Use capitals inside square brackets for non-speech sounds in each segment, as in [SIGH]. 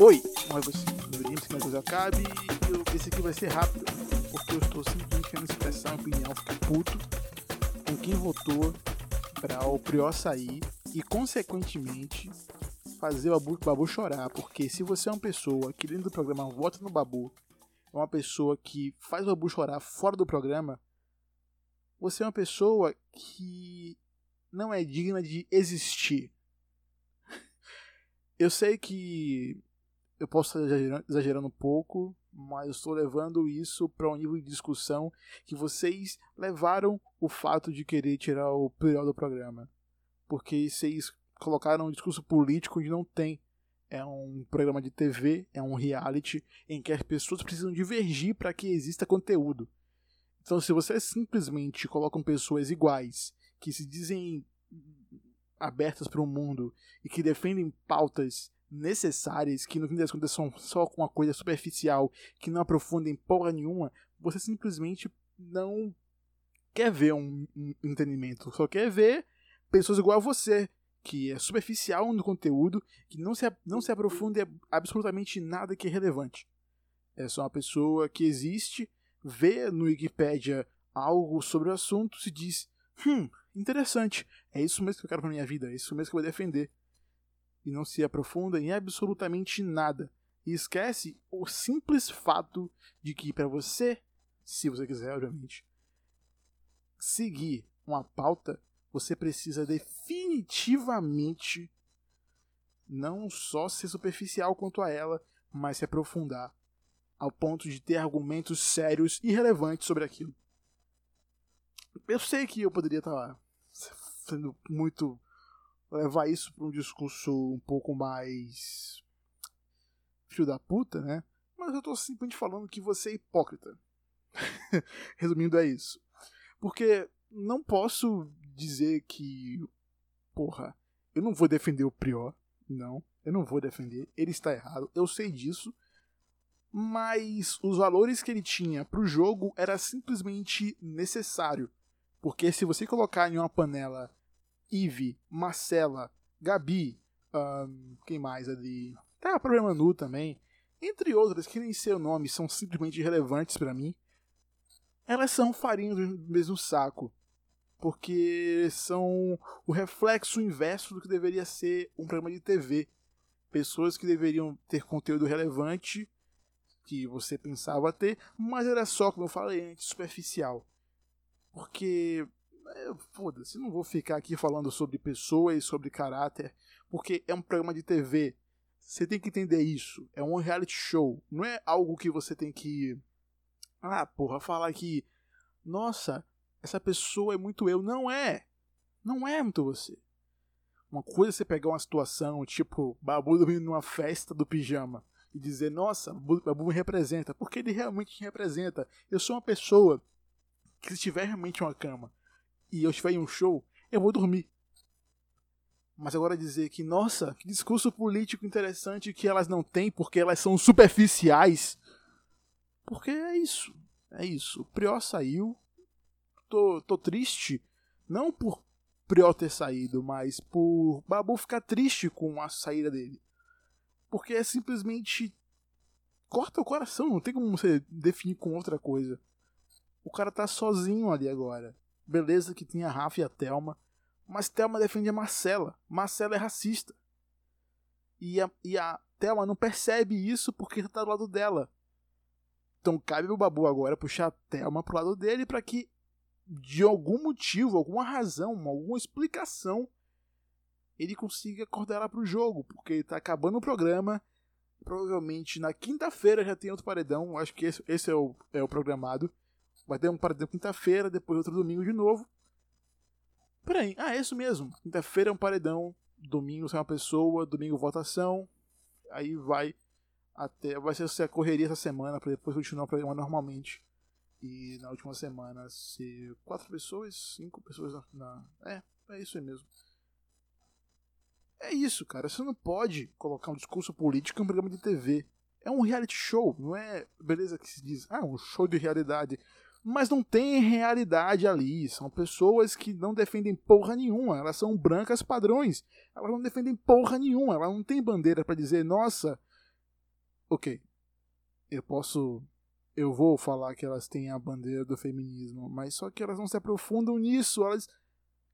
Oi, é você? Deveríamos que a coisa acabe eu- esse aqui vai ser rápido, porque eu estou simplesmente querendo expressar minha opinião, ficar puto com quem votou para o Prior sair e, consequentemente, fazer o Babu, Babu chorar, porque se você é uma pessoa que dentro do programa vota no Babu, é uma pessoa que faz o Babu chorar fora do programa, você é uma pessoa que não é digna de existir. [LAUGHS] Eu sei que eu posso estar exagerando, um pouco, mas eu estou levando isso para um nível de discussão que vocês levaram o fato de querer tirar o Prior do programa. Porque vocês colocaram um discurso político onde não tem. É um programa de TV, é um reality em que as pessoas precisam divergir para que exista conteúdo. Então, se vocês simplesmente colocam pessoas iguais, que se dizem abertas para o mundo e que defendem pautas necessárias, que no fim das contas são só com uma coisa superficial, que não aprofundem porra nenhuma, você simplesmente não quer ver um, um entretenimento, só quer ver pessoas igual a você, que é superficial no conteúdo, que não se, não se aprofunda em absolutamente nada que é relevante. É só uma pessoa que existe, vê no Wikipedia algo sobre o assunto, se diz, hum, interessante, é isso mesmo que eu quero pra minha vida, é isso mesmo que eu vou defender. E não se aprofunda em absolutamente nada. E esquece o simples fato de que para você, se você quiser, obviamente, seguir uma pauta, você precisa definitivamente não só ser superficial quanto a ela, mas se aprofundar ao ponto de ter argumentos sérios e relevantes sobre aquilo. Eu sei que eu poderia estar sendo muito levar isso para um discurso um pouco mais filho da puta, né? Mas eu tô simplesmente falando que você é hipócrita. [LAUGHS] Resumindo, é isso. Porque não posso dizer que, porra, eu não vou defender o Prior. Não, eu não vou defender. Ele está errado, eu sei disso. Mas os valores que ele tinha pro jogo era simplesmente necessário. Porque se você colocar em uma panela Eve, Marcela, Gabi, ahn, quem mais ali? Tá, a própria Manu também. Entre outras, que nem sei o nome, são simplesmente irrelevantes pra mim. Elas são farinha do mesmo saco. Porque são o reflexo inverso do que deveria ser um programa de TV. Pessoas que deveriam ter conteúdo relevante, que você pensava ter, mas era só, como eu falei antes, superficial. Porque foda-se, não vou ficar aqui falando sobre pessoas, sobre caráter, porque é um programa de TV. Você tem que entender isso. É um reality show. Não é algo que você tem que. Ah, porra, falar que. Nossa, essa pessoa é muito eu. Não é. Não é muito você. Uma coisa é você pegar uma situação, tipo, Babu dormindo numa festa do pijama e dizer, nossa, Babu Babu me representa. Porque ele realmente me representa. Eu sou uma pessoa que se tiver realmente uma cama e eu estiver em um show, eu vou dormir. Mas agora dizer que, nossa, que discurso político interessante que elas não têm porque elas são superficiais. Porque é isso. É isso. O Prior saiu. Tô, tô triste. Não por Prior ter saído, mas por Babu ficar triste com a saída dele. Porque é simplesmente. Corta o coração, não tem como você definir com outra coisa. O cara tá sozinho ali agora. Beleza que tem a Rafa e a Thelma. Mas Thelma defende a Marcela. Marcela é racista. E a, e a Thelma não percebe isso porque tá do lado dela. Então cabe o Babu agora puxar a Thelma pro lado dele para que, de algum motivo, alguma razão, alguma explicação, ele consiga acordar ela pro jogo. Porque tá acabando o programa. Provavelmente na quinta-feira já tem outro paredão. Acho que esse, esse é, o, é o programado. Vai ter um paredão quinta-feira, depois outro domingo de novo. Peraí, ah, é isso mesmo. Quinta-feira é um paredão, domingo sai uma pessoa, domingo votação. Aí vai até. Vai ser a correria essa semana para depois continuar o programa normalmente. E na última semana ser quatro pessoas, cinco pessoas na. na é, é isso aí mesmo. É isso, cara. Você não pode colocar um discurso político em um programa de TV. É um reality show, não é. Beleza que se diz, ah, um show de realidade mas não tem realidade ali. São pessoas que não defendem porra nenhuma. Elas são brancas padrões. Elas não defendem porra nenhuma. Elas não têm bandeira para dizer, nossa, ok, eu posso. Eu vou falar que elas têm a bandeira do feminismo, mas só que elas não se aprofundam nisso, elas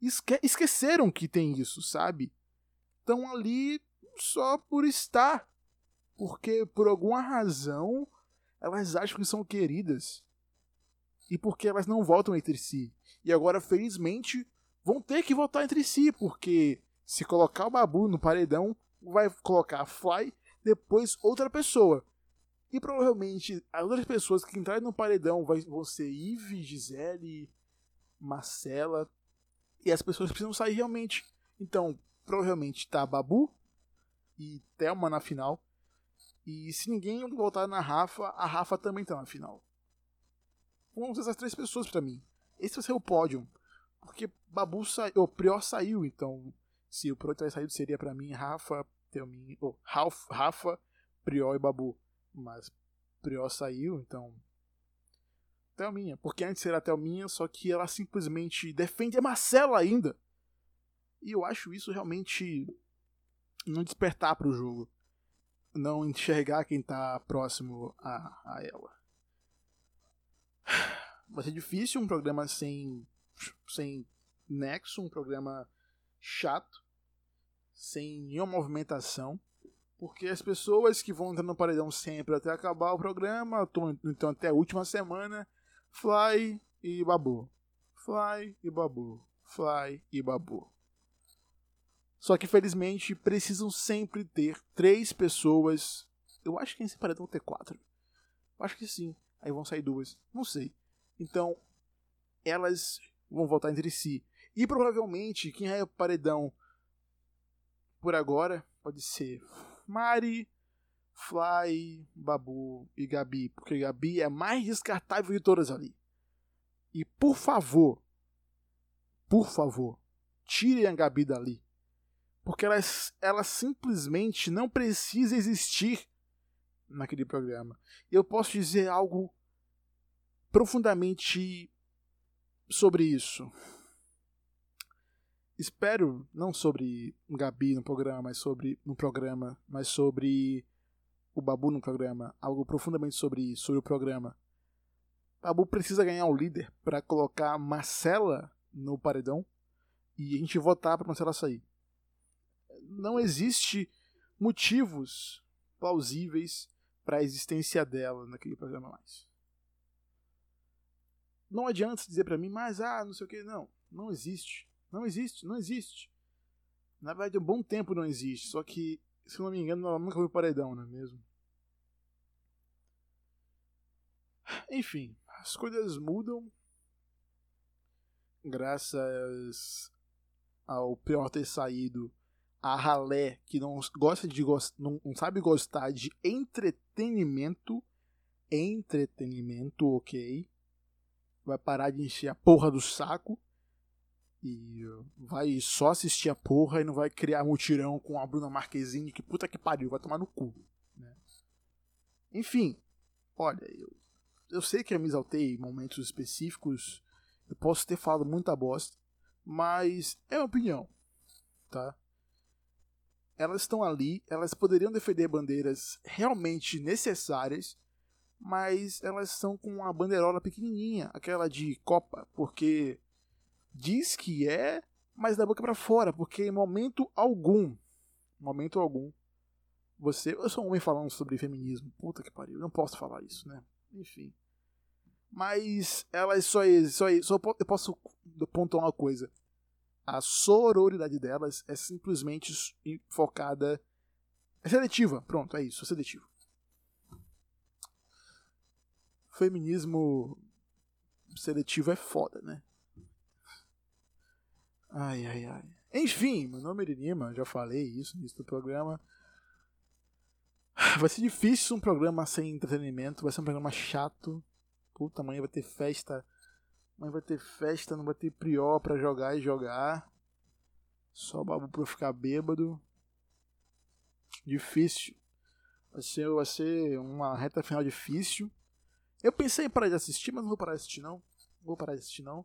esque esqueceram que tem isso, sabe? Estão ali só por estar. Porque por alguma razão elas acham que são queridas. E porque elas não votam entre si. E agora, felizmente, vão ter que votar entre si, porque se colocar o Babu no paredão, vai colocar a Fly, depois outra pessoa. E provavelmente as outras pessoas que entrarem no paredão vão ser Ive, Gisele, Marcela. E as pessoas precisam sair realmente. Então, provavelmente tá Babu e Thelma na final. E se ninguém voltar na Rafa, a Rafa também tá na final. Vão essas três pessoas para mim. Esse vai ser o pódio. Porque Babu saiu, o Prior saiu, então se o Prior tivesse saído seria para mim Rafa, Thelminha, oh, Ralph, Rafa, Prior e Babu. Mas Prior saiu, então Thelminha, porque antes era Thelminha, só que ela simplesmente defende a Marcela ainda. E eu acho isso realmente não despertar para o jogo não enxergar quem tá próximo a, a ela. Vai ser difícil um programa sem, sem nexo, um programa chato, sem nenhuma movimentação, porque as pessoas que vão entrar no paredão sempre até acabar o programa, então até a última semana, Fly e Babu. Fly e Babu. Fly e Babu. Só que felizmente precisam sempre ter três pessoas. Eu acho que nesse paredão ter quatro. Eu acho que sim. Aí vão sair duas. Não sei. Então, elas vão voltar entre si. E provavelmente quem é o paredão por agora pode ser Mari, Fly, Babu e Gabi. Porque Gabi é a mais descartável de todas ali. E por favor, por favor, tirem a Gabi dali. Porque ela, ela simplesmente não precisa existir naquele programa. Eu posso dizer algo profundamente sobre isso. Espero não sobre Gabi no programa, mas sobre no programa, mas sobre o Babu no programa, algo profundamente sobre sobre o programa. Babu precisa ganhar o líder para colocar Marcela no paredão e a gente votar para Marcela sair não existe motivos plausíveis para a existência dela naquele programa mais. Não adianta dizer para mim, mas ah, não sei o que, não, não existe. Não existe, não existe. Na verdade, um bom tempo não existe, só que, se não me engano, ela nunca foi paredão, não é mesmo? Enfim, as coisas mudam graças ao pior ter saído a ralé que não gosta de não, não sabe gostar de entretenimento, entretenimento, ok, vai parar de encher a porra do saco e vai só assistir a porra e não vai criar mutirão com a Bruna Marquezine, que puta que pariu, vai tomar no cu. Né? Enfim, olha, eu, eu sei que eu me exaltei em momentos específicos, eu posso ter falado muita bosta, mas é uma opinião, tá? Elas estão ali, elas poderiam defender bandeiras realmente necessárias, mas elas são com uma bandeirola pequenininha, aquela de Copa, porque diz que é, mas da boca para fora, porque em momento algum, momento algum, você, eu sou um homem falando sobre feminismo, puta que pariu, não posso falar isso, né? Enfim. Mas elas só, só, só eu posso pontuar uma coisa a sororidade delas é simplesmente focada. É seletiva, pronto, é isso, é seletivo. Feminismo seletivo é foda, né? Ai, ai, ai. Enfim, meu nome é Irinima, já falei isso no início do programa. Vai ser difícil um programa sem entretenimento, vai ser um programa chato. Puta, amanhã vai ter festa mas vai ter festa, não vai ter prió pra jogar e jogar. Só babu pra ficar bêbado. Difícil. Vai ser, vai ser uma reta final difícil. Eu pensei em parar de assistir, mas não vou parar de assistir não. Não vou parar de assistir não.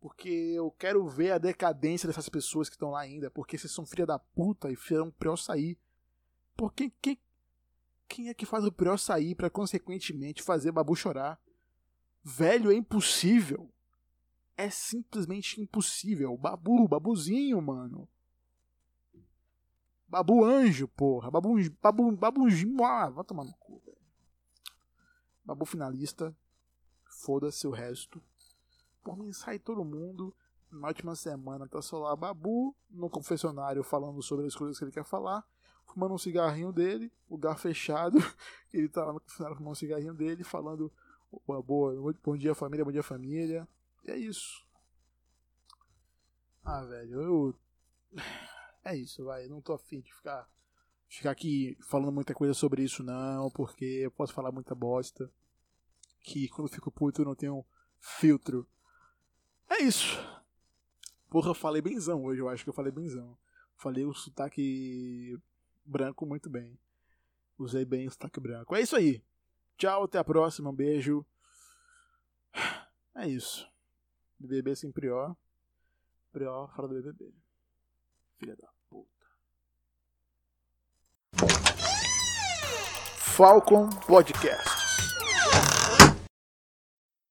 Porque eu quero ver a decadência dessas pessoas que estão lá ainda. Porque vocês são filha da puta e fizeram prió sair. Por quem, quem, Quem é que faz o Prior sair para consequentemente fazer Babu chorar? Velho, é impossível. É simplesmente impossível. Babu, babuzinho, mano. Babu anjo, porra. Babu, babu, babunzinho. Ah, vai tomar no cu, velho. Babu finalista. Foda-se o resto. Por mim, sai todo mundo. Na última semana tá só lá Babu no confessionário falando sobre as coisas que ele quer falar. Fumando um cigarrinho dele, lugar fechado. [LAUGHS] Ele tá lá no confessionário fumando um cigarrinho dele, falando boa, bom dia família, bom dia família. É isso. Ah, velho, eu. É isso, vai. Não tô afim de ficar, ficar aqui falando muita coisa sobre isso, não, porque eu posso falar muita bosta. Que quando eu fico puto eu não tenho filtro. É isso. Porra, eu falei benzão hoje, eu acho que eu falei benzão. Falei o sotaque branco muito bem. Usei bem o sotaque branco. É isso aí. Tchau, até a próxima. Um beijo. É isso. BBB sem prior. Prior fora do BBB. Filha da puta. Falcon Podcast.